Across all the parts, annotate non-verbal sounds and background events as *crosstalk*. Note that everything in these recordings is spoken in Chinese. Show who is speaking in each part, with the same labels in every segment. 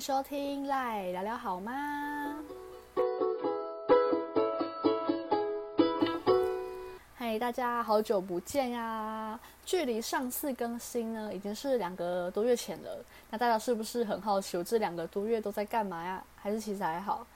Speaker 1: 收听，来聊聊好吗？嗨，大家好久不见呀！距离上次更新呢，已经是两个多月前了。那大家是不是很好奇，我这两个多月都在干嘛呀？还是其实还好？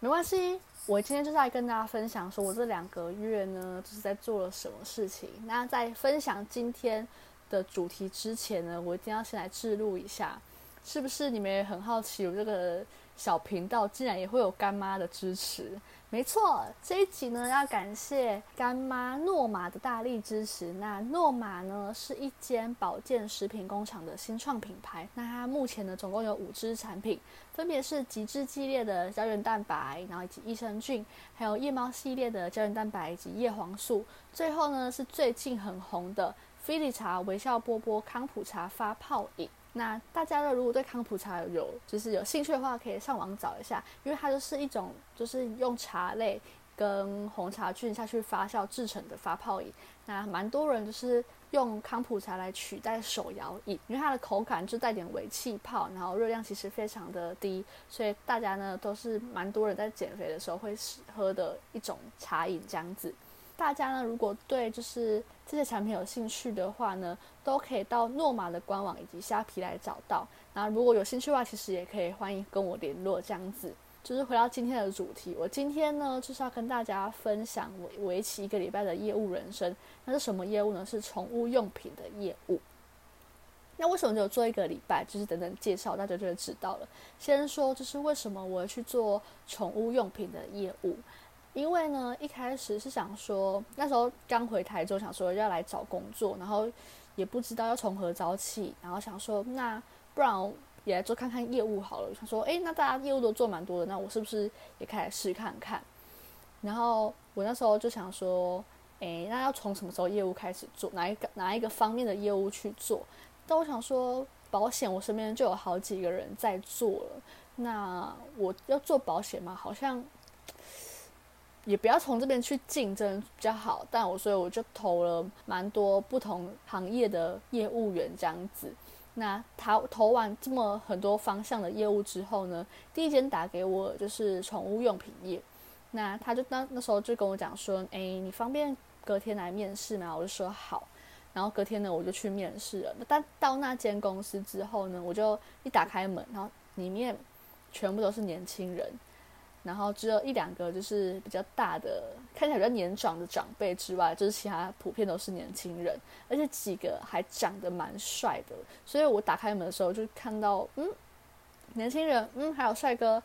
Speaker 1: 没关系，我今天就是来跟大家分享，说我这两个月呢，就是在做了什么事情。那在分享今天的主题之前呢，我一定要先来记录一下。是不是你们也很好奇，我这个小频道竟然也会有干妈的支持？没错，这一集呢要感谢干妈诺玛的大力支持。那诺玛呢是一间保健食品工厂的新创品牌。那它目前呢总共有五支产品，分别是极致系列的胶原蛋白，然后以及益生菌，还有夜猫系列的胶原蛋白以及叶黄素。最后呢是最近很红的菲力茶微笑波波康普茶发泡饮。那大家呢，如果对康普茶有就是有兴趣的话，可以上网找一下，因为它就是一种就是用茶类跟红茶菌下去发酵制成的发泡饮。那蛮多人就是用康普茶来取代手摇饮，因为它的口感就带点微气泡，然后热量其实非常的低，所以大家呢都是蛮多人在减肥的时候会喝的一种茶饮这样子。大家呢，如果对就是这些产品有兴趣的话呢，都可以到诺玛的官网以及虾皮来找到。那如果有兴趣的话，其实也可以欢迎跟我联络。这样子，就是回到今天的主题，我今天呢就是要跟大家分享我为期一个礼拜的业务人生。那是什么业务呢？是宠物用品的业务。那为什么只有做一个礼拜？就是等等介绍，大家就会知道了。先说就是为什么我要去做宠物用品的业务。因为呢，一开始是想说，那时候刚回台州，想说要来找工作，然后也不知道要从何找起，然后想说，那不然也来做看看业务好了。想说，诶，那大家业务都做蛮多的，那我是不是也开始试看看？然后我那时候就想说，诶，那要从什么时候业务开始做？哪一个哪一个方面的业务去做？但我想说，保险我身边就有好几个人在做了，那我要做保险吗？好像。也不要从这边去竞争比较好，但我所以我就投了蛮多不同行业的业务员这样子。那他投完这么很多方向的业务之后呢，第一间打给我就是宠物用品业。那他就那那时候就跟我讲说：“哎，你方便隔天来面试吗？”我就说好。然后隔天呢，我就去面试了。但到那间公司之后呢，我就一打开门，然后里面全部都是年轻人。然后只有一两个就是比较大的，看起来比较年长的长辈之外，就是其他普遍都是年轻人，而且几个还长得蛮帅的。所以我打开门的时候就看到，嗯，年轻人，嗯，还有帅哥，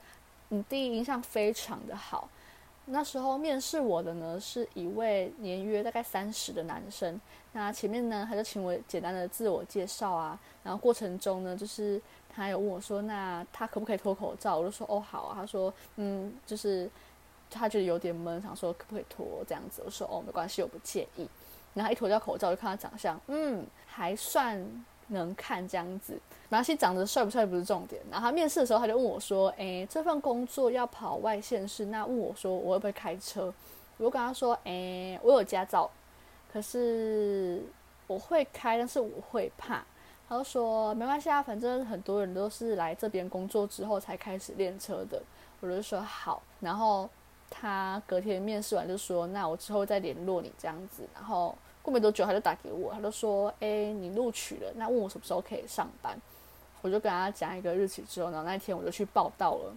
Speaker 1: 嗯，第一印象非常的好。那时候面试我的呢是一位年约大概三十的男生。那前面呢他就请我简单的自我介绍啊，然后过程中呢就是。他有问我说：“那他可不可以脱口罩？”我就说：“哦，好啊。”他说：“嗯，就是他觉得有点闷，想说可不可以脱这样子。”我说：“哦，没关系，我不介意。”然后一脱掉口罩，就看他长相，嗯，还算能看这样子。然后其实，长得帅不帅不是重点。然后他面试的时候，他就问我说：“诶，这份工作要跑外县市，那问我说我会不会开车？”我就跟他说：“诶，我有驾照，可是我会开，但是我会怕。”他就说没关系啊，反正很多人都是来这边工作之后才开始练车的。我就说好，然后他隔天面试完就说，那我之后再联络你这样子。然后过没多久他就打给我，他就说，哎，你录取了，那问我什么时候可以上班。我就跟他讲一个日期之后，然后那一天我就去报道了。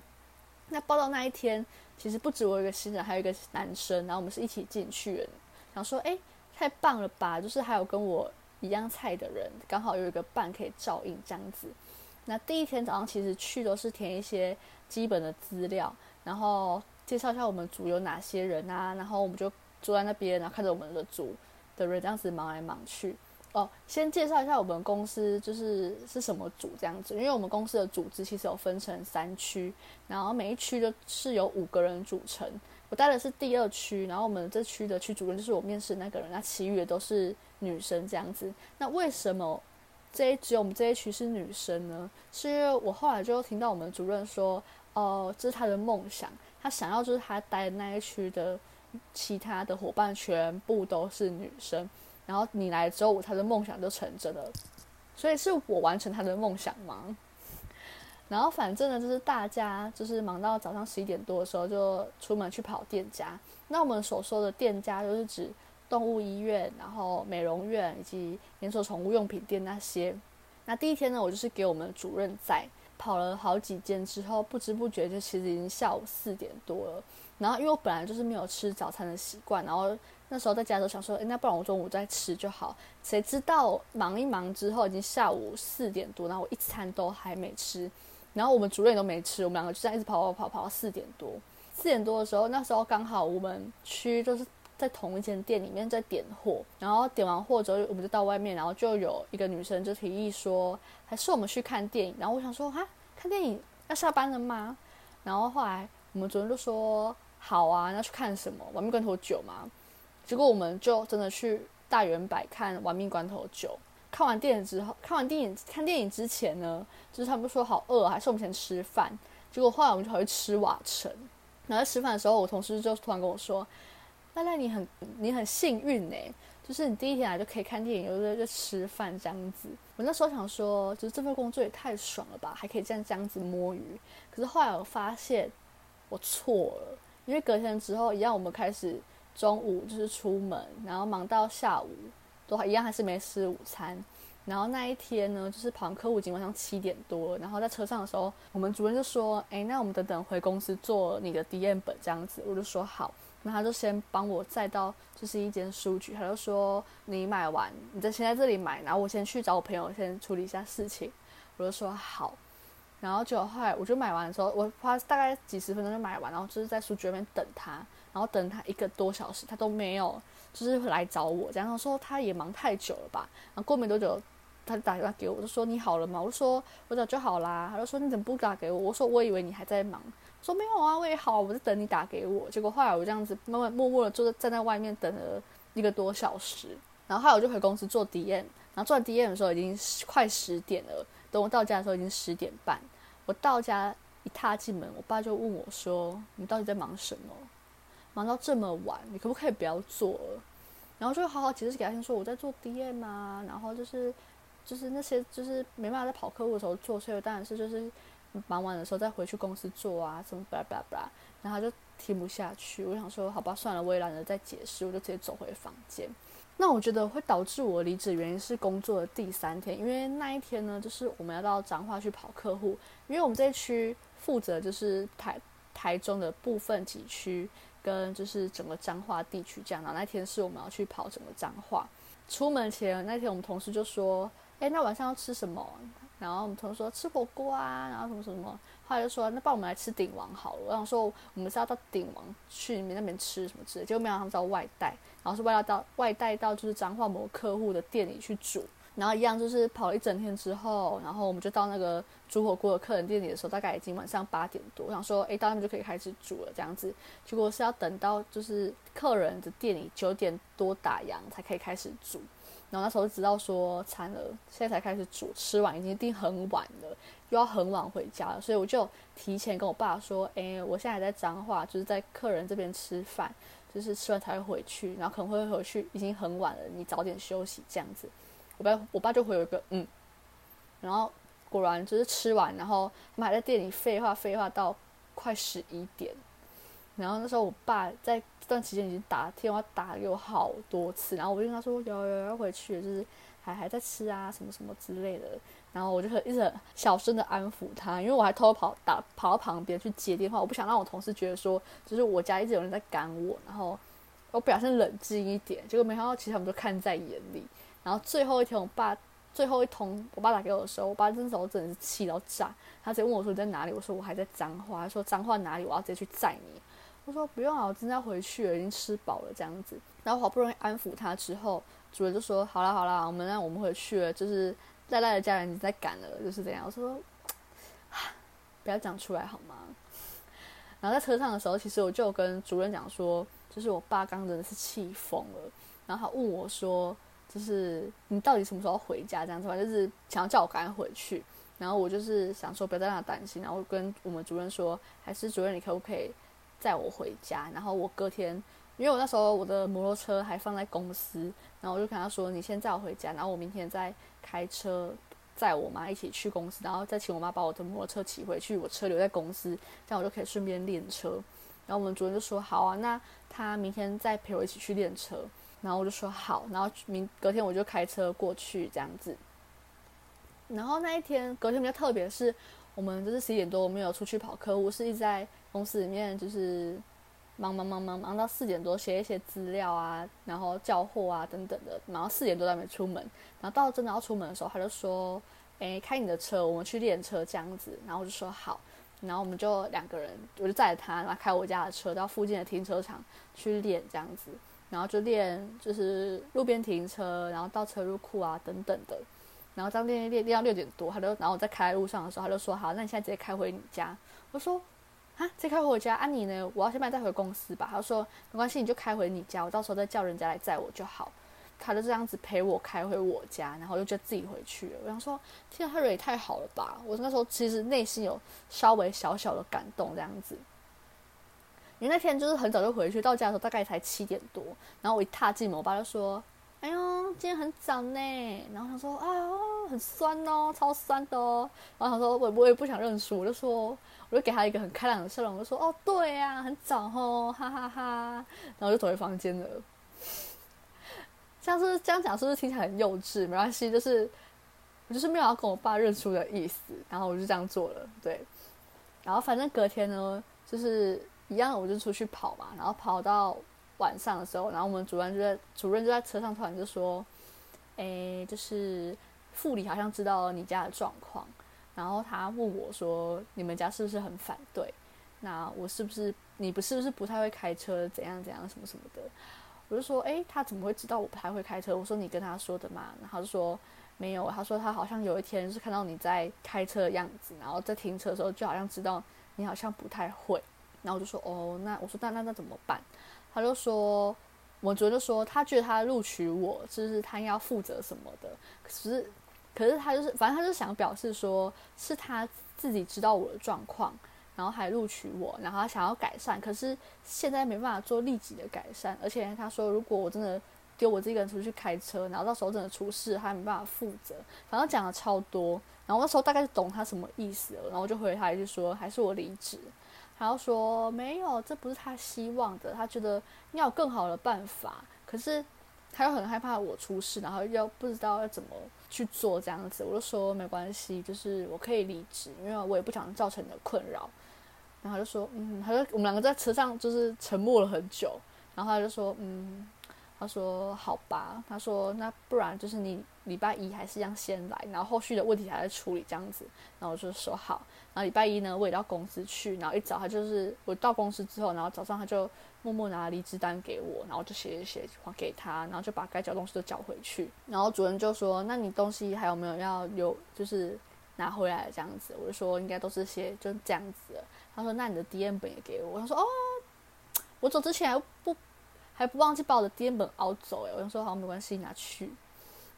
Speaker 1: 那报道那一天，其实不止我一个新人，还有一个男生，然后我们是一起进去的。想说，哎，太棒了吧，就是还有跟我。一样菜的人刚好有一个伴可以照应这样子。那第一天早上其实去都是填一些基本的资料，然后介绍一下我们组有哪些人啊，然后我们就坐在那边，然后看着我们的组的人这样子忙来忙去。哦，先介绍一下我们公司就是是什么组这样子，因为我们公司的组织其实有分成三区，然后每一区就是由五个人组成。我待的是第二区，然后我们这区的区主任就是我面试那个人，那其余的都是女生这样子。那为什么这一只有我们这一区是女生呢？是因为我后来就听到我们主任说，哦，这是他的梦想，他想要就是他待的那一区的其他的伙伴全部都是女生，然后你来之后，他的梦想就成真了。所以是我完成他的梦想吗？然后反正呢，就是大家就是忙到早上十一点多的时候就出门去跑店家。那我们所说的店家就是指动物医院、然后美容院以及连锁宠物用品店那些。那第一天呢，我就是给我们主任在跑了好几间之后，不知不觉就其实已经下午四点多了。然后因为我本来就是没有吃早餐的习惯，然后那时候在家都想说，诶，那不然我中午再吃就好。谁知道忙一忙之后已经下午四点多，然后我一餐都还没吃。然后我们主任都没吃，我们两个就这样一直跑跑跑跑到四点多。四点多的时候，那时候刚好我们区就是在同一间店里面在点货，然后点完货之后，我们就到外面，然后就有一个女生就提议说，还是我们去看电影。然后我想说，哈，看电影要下班了吗？然后后来我们主任就说，好啊，那去看什么？玩命关头九嘛？结果我们就真的去大圆百看玩命关头九。看完电影之后，看完电影看电影之前呢，就是他们说好饿，还是我们先吃饭。结果后来我们就跑去吃瓦城。然后吃饭的时候，我同事就突然跟我说：“赖赖，你很你很幸运呢，就是你第一天来就可以看电影，又在就吃饭这样子。”我那时候想说，就是这份工作也太爽了吧，还可以这样这样子摸鱼。可是后来我发现我错了，因为隔天之后一样，我们开始中午就是出门，然后忙到下午。都一样还是没吃午餐，然后那一天呢，就是跑完客户已经晚上七点多，然后在车上的时候，我们主任就说：“哎，那我们等等回公司做你的 D M 本这样子。”我就说好，那他就先帮我载到就是一间书局，他就说：“你买完，你在先在这里买，然后我先去找我朋友先处理一下事情。”我就说好，然后就后来我就买完的时候，我花大概几十分钟就买完，然后就是在书局那边等他，然后等他一个多小时，他都没有。就是来找我，然后说他也忙太久了吧？然后过没多久，他打电话给我，就说你好了吗？我就说我早就好啦。他就说你怎么不打给我？我说我以为你还在忙。说没有啊，我也好，我在等你打给我。结果后来我这样子慢慢默默的坐在站在外面等了一个多小时，然后后来我就回公司做 DM，然后做 DM 的时候已经快十点了。等我到家的时候已经十点半。我到家一踏进门，我爸就问我说：“你到底在忙什么？”忙到这么晚，你可不可以不要做了？然后就好好解释给他听，说我在做 DM 啊，然后就是就是那些就是没办法在跑客户的时候做，所以当然是就是忙完的时候再回去公司做啊，什么巴拉巴拉巴拉。然后他就听不下去，我想说好吧，算了，我也懒得再解释，我就直接走回房间。那我觉得会导致我离职原因是工作的第三天，因为那一天呢，就是我们要到彰化去跑客户，因为我们这一区负责就是台台中的部分几区。跟就是整个彰化地区这样，然后那天是我们要去跑整个彰化。出门前那天，我们同事就说：“哎，那晚上要吃什么？”然后我们同事说：“吃火锅啊。”然后什么什么，后来就说：“那帮我们来吃鼎王好了。”我想说我们是要到鼎王去你们那边吃什么之类，结果没想到他们是要外带，然后是为了到外带到就是彰化某客户的店里去煮。然后一样就是跑了一整天之后，然后我们就到那个煮火锅的客人店里的时候，大概已经晚上八点多。我想说，哎，到那边就可以开始煮了这样子。结果是要等到就是客人的店里九点多打烊才可以开始煮。然后那时候知道说惨了，现在才开始煮，吃完已经定很晚了，又要很晚回家了。所以我就提前跟我爸说，哎，我现在还在彰化，就是在客人这边吃饭，就是吃完才会回去，然后可能会回去已经很晚了，你早点休息这样子。我爸我爸就回了一个嗯，然后果然就是吃完，然后他们还在店里废话废话到快十一点，然后那时候我爸在这段期间已经打电话打给我好多次，然后我就跟他说有有要回去，就是还还在吃啊什么什么之类的，然后我就一直很小声的安抚他，因为我还偷偷跑打跑到旁边去接电话，我不想让我同事觉得说就是我家一直有人在赶我，然后我表现冷静一点，结果没想到其实他们都看在眼里。然后最后一天，我爸最后一通，我爸打给我的时候，我爸那时候真的是气到炸。他直接问我说：“你在哪里？”我说：“我还在彰化。”他说：“彰化哪里？我要直接去载你。”我说：“不用啊，我真的要回去了，已经吃饱了这样子。”然后好不容易安抚他之后，主任就说：“好啦好啦，我们让我们回去了，就是赖赖的家人已经在赶了，就是这样。”我说：“ *sighs* 不要讲出来好吗？”然后在车上的时候，其实我就跟主任讲说：“就是我爸刚真的是气疯了。”然后他问我说。就是你到底什么时候回家？这样子吧，就是想要叫我赶快回去。然后我就是想说，不要再让他担心。然后跟我们主任说，还是主任，你可不可以载我回家？然后我隔天，因为我那时候我的摩托车还放在公司，然后我就跟他说，你先载我回家，然后我明天再开车载我妈一起去公司，然后再请我妈把我的摩托车骑回去，我车留在公司，这样我就可以顺便练车。然后我们主任就说好啊，那他明天再陪我一起去练车。然后我就说好，然后明隔天我就开车过去这样子。然后那一天隔天比较特别，是我们就是十一点多我没有出去跑客户，是一直在公司里面就是忙忙忙忙忙到四点多写一些资料啊，然后交货啊等等的，然后四点多还没出门。然后到真的要出门的时候，他就说：“哎，开你的车，我们去练车这样子。”然后我就说好，然后我们就两个人，我就载着他，然后开我家的车到附近的停车场去练这样子。然后就练，就是路边停车，然后倒车入库啊，等等的。然后当练练练到六点多，他就，然后我在开路上的时候，他就说：“好，那你现在直接开回你家。”我说：“啊，直接开回我家？啊，你呢？我要先把你带回公司吧。”他说：“没关系，你就开回你家，我到时候再叫人家来载我就好。”他就这样子陪我开回我家，然后就就自己回去了。我想说，天啊，他人也太好了吧！我那时候其实内心有稍微小小的感动，这样子。因为那天就是很早就回去，到家的时候大概才七点多，然后我一踏进门，我爸就说：“哎呦，今天很早呢。”然后他说：“啊，很酸哦，超酸的哦。”然后他说：“我我也不想认输。”我就说：“我就给他一个很开朗的笑容，我就说：‘哦，对呀，很早哦，哈哈哈。’然后就走回房间了。像是这样讲，是不是听起来很幼稚？没关系，就是我就是没有要跟我爸认输的意思，然后我就这样做了。对，然后反正隔天呢，就是。一样，我就出去跑嘛，然后跑到晚上的时候，然后我们主任就在主任就在车上突然就说：“诶，就是副理好像知道你家的状况，然后他问我说，你们家是不是很反对？那我是不是你不是不是不太会开车？怎样怎样什么什么的？我就说：诶，他怎么会知道我不太会开车？我说你跟他说的嘛，然后就说没有，他说他好像有一天是看到你在开车的样子，然后在停车的时候就好像知道你好像不太会。”然后我就说哦，那我说那那那怎么办？他就说，我觉得说他觉得他录取我，就是他要负责什么的。可是，可是他就是，反正他就想表示说，是他自己知道我的状况，然后还录取我，然后他想要改善。可是现在没办法做立即的改善，而且他说，如果我真的丢我自己一个人出去开车，然后到时候真的出事，他没办法负责。反正讲的超多，然后那时候大概是懂他什么意思了，然后就回他一句说，还是我离职。然后说没有，这不是他希望的。他觉得要有更好的办法，可是他又很害怕我出事，然后又不知道要怎么去做这样子。我就说没关系，就是我可以离职，因为我也不想造成你的困扰。然后就说，嗯，他说我们两个在车上就是沉默了很久。然后他就说，嗯，他说好吧，他说那不然就是你礼拜一还是一样先来，然后后续的问题还在处理这样子。然后我就说好。然后礼拜一呢，我也到公司去。然后一早他就是我到公司之后，然后早上他就默默拿离职单给我，然后就写一写还给他，然后就把该交东西都交回去。然后主任就说：“那你东西还有没有要留？就是拿回来这样子。”我就说：“应该都是些就这样子。”他说：“那你的 D N 本也给我。”他说：“哦，我走之前还不还不忘记把我的 D N 本熬走。”哎，我就说：“好，没关系，拿去。”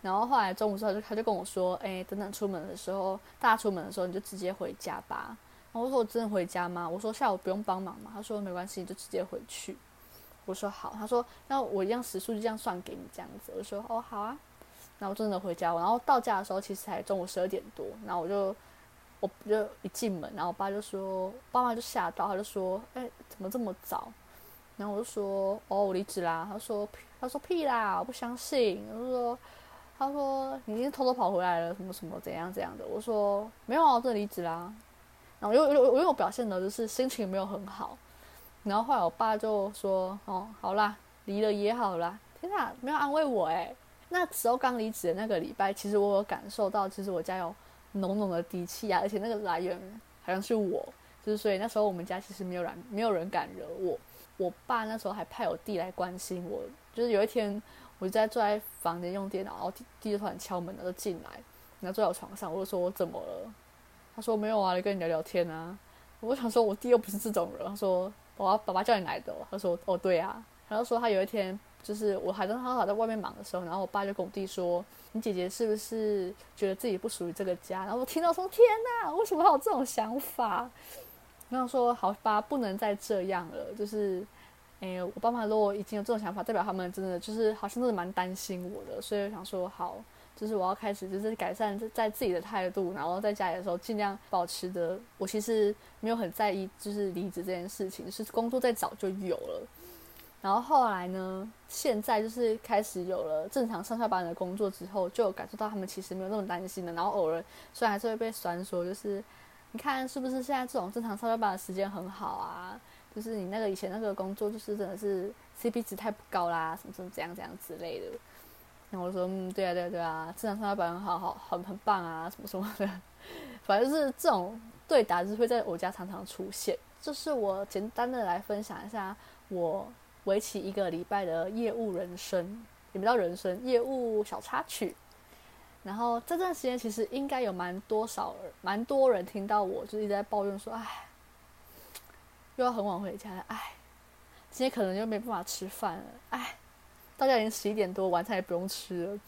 Speaker 1: 然后后来中午时候，就他就跟我说：“哎，等等出门的时候，大家出门的时候，你就直接回家吧。”然后我说：“我真的回家吗？”我说：“下午不用帮忙嘛？”他说：“没关系，你就直接回去。”我说：“好。”他说：“那我一样时速就这样算给你这样子。”我说：“哦，好啊。”然后我真的回家，然后到家的时候其实才中午十二点多。然后我就我就一进门，然后我爸就说：“爸妈就吓到，他就说：‘哎，怎么这么早？’然后我就说：‘哦，我离职啦。’他说：‘他说屁啦，我不相信。’我就说。他说：“你已经偷偷跑回来了，什么什么怎样怎样的？”我说：“没有啊，我真的离职啦。”然后又又我又表现的就是心情没有很好。然后后来我爸就说：“哦，好啦，离了也好啦。”天哪，没有安慰我哎！那时候刚离职的那个礼拜，其实我有感受到，其实我家有浓浓的底气啊，而且那个来源好像是我，就是所以那时候我们家其实没有人没有人敢惹我。我爸那时候还派我弟来关心我，就是有一天。我就在坐在房间用电脑，然后弟弟突然敲门，他就进来，然后坐在我床上，我就说我怎么了？他说没有啊，来跟你聊聊天啊。我想说我弟又不是这种人，他说我爸爸叫你来的。他说哦对啊，然后说他有一天就是我还在他还在外面忙的时候，然后我爸就跟我弟说，你姐姐是不是觉得自己不属于这个家？然后我听到说天哪，为什么有这种想法？然后说好吧，不能再这样了，就是。哎，我爸妈如果已经有这种想法，代表他们真的就是好像真的蛮担心我的，所以我想说好，就是我要开始就是改善在自己的态度，然后在家里的时候尽量保持的。我其实没有很在意就是离职这件事情，是工作在早就有了。然后后来呢，现在就是开始有了正常上下班的工作之后，就有感受到他们其实没有那么担心的。然后偶尔虽然还是会被酸说，就是你看是不是现在这种正常上下班的时间很好啊？就是你那个以前那个工作就是真的是 CP 值太不高啦，什么什么这样这样之类的。然后我说，嗯，对啊，对啊，对啊，正常上下班很好，好，很很棒啊，什么什么的。反正是这种对答，就是会在我家常常出现。就是我简单的来分享一下我为期一个礼拜的业务人生，也不叫人生，业务小插曲。然后这段时间其实应该有蛮多少，蛮多人听到我就是一直在抱怨说，哎，又要很晚回家了，哎，今天可能就没办法吃饭了，哎。大家已经十一点多，晚餐也不用吃了。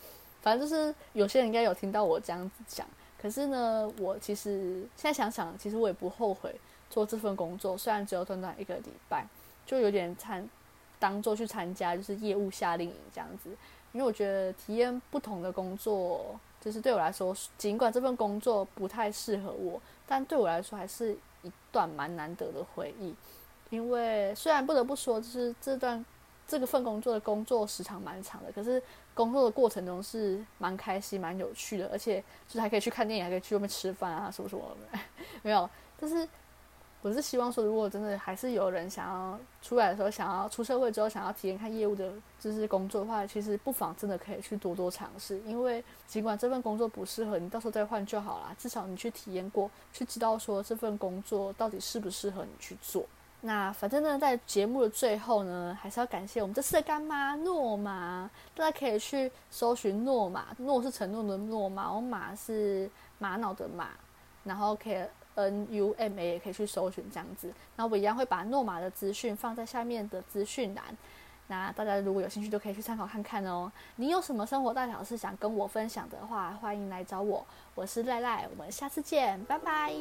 Speaker 1: 反正就是有些人应该有听到我这样子讲。可是呢，我其实现在想想，其实我也不后悔做这份工作。虽然只有短短一个礼拜，就有点参当做去参加就是业务夏令营这样子。因为我觉得体验不同的工作，就是对我来说，尽管这份工作不太适合我，但对我来说还是一段蛮难得的回忆。因为虽然不得不说，就是这段。这个份工作的工作时长蛮长的，可是工作的过程中是蛮开心、蛮有趣的，而且就是还可以去看电影，还可以去外面吃饭啊，什么什么的。*laughs* 没有，但是我是希望说，如果真的还是有人想要出来的时候，想要出社会之后想要体验看业务的，就是工作的话，其实不妨真的可以去多多尝试，因为尽管这份工作不适合你，到时候再换就好啦。至少你去体验过，去知道说这份工作到底适不适合你去做。那反正呢，在节目的最后呢，还是要感谢我们这次的干妈诺玛，大家可以去搜寻诺玛，诺是承诺的诺玛，我玛是玛瑙的玛，然后可以 N U M A 也可以去搜寻这样子。那我一样会把诺玛的资讯放在下面的资讯栏，那大家如果有兴趣就可以去参考看看哦。你有什么生活大小事想跟我分享的话，欢迎来找我，我是赖赖，我们下次见，拜拜。